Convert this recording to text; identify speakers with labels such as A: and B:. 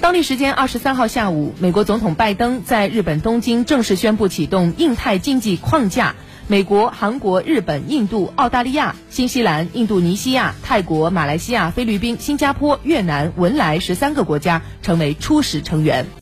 A: 当地时间二十三号下午美国总统拜登在日本东京正式宣布启动印太经济框架。美国韩国日本印度澳大利亚新西兰印度尼西亚泰国马来西亚菲律宾新加坡越南文莱十三个国家成为初始成员。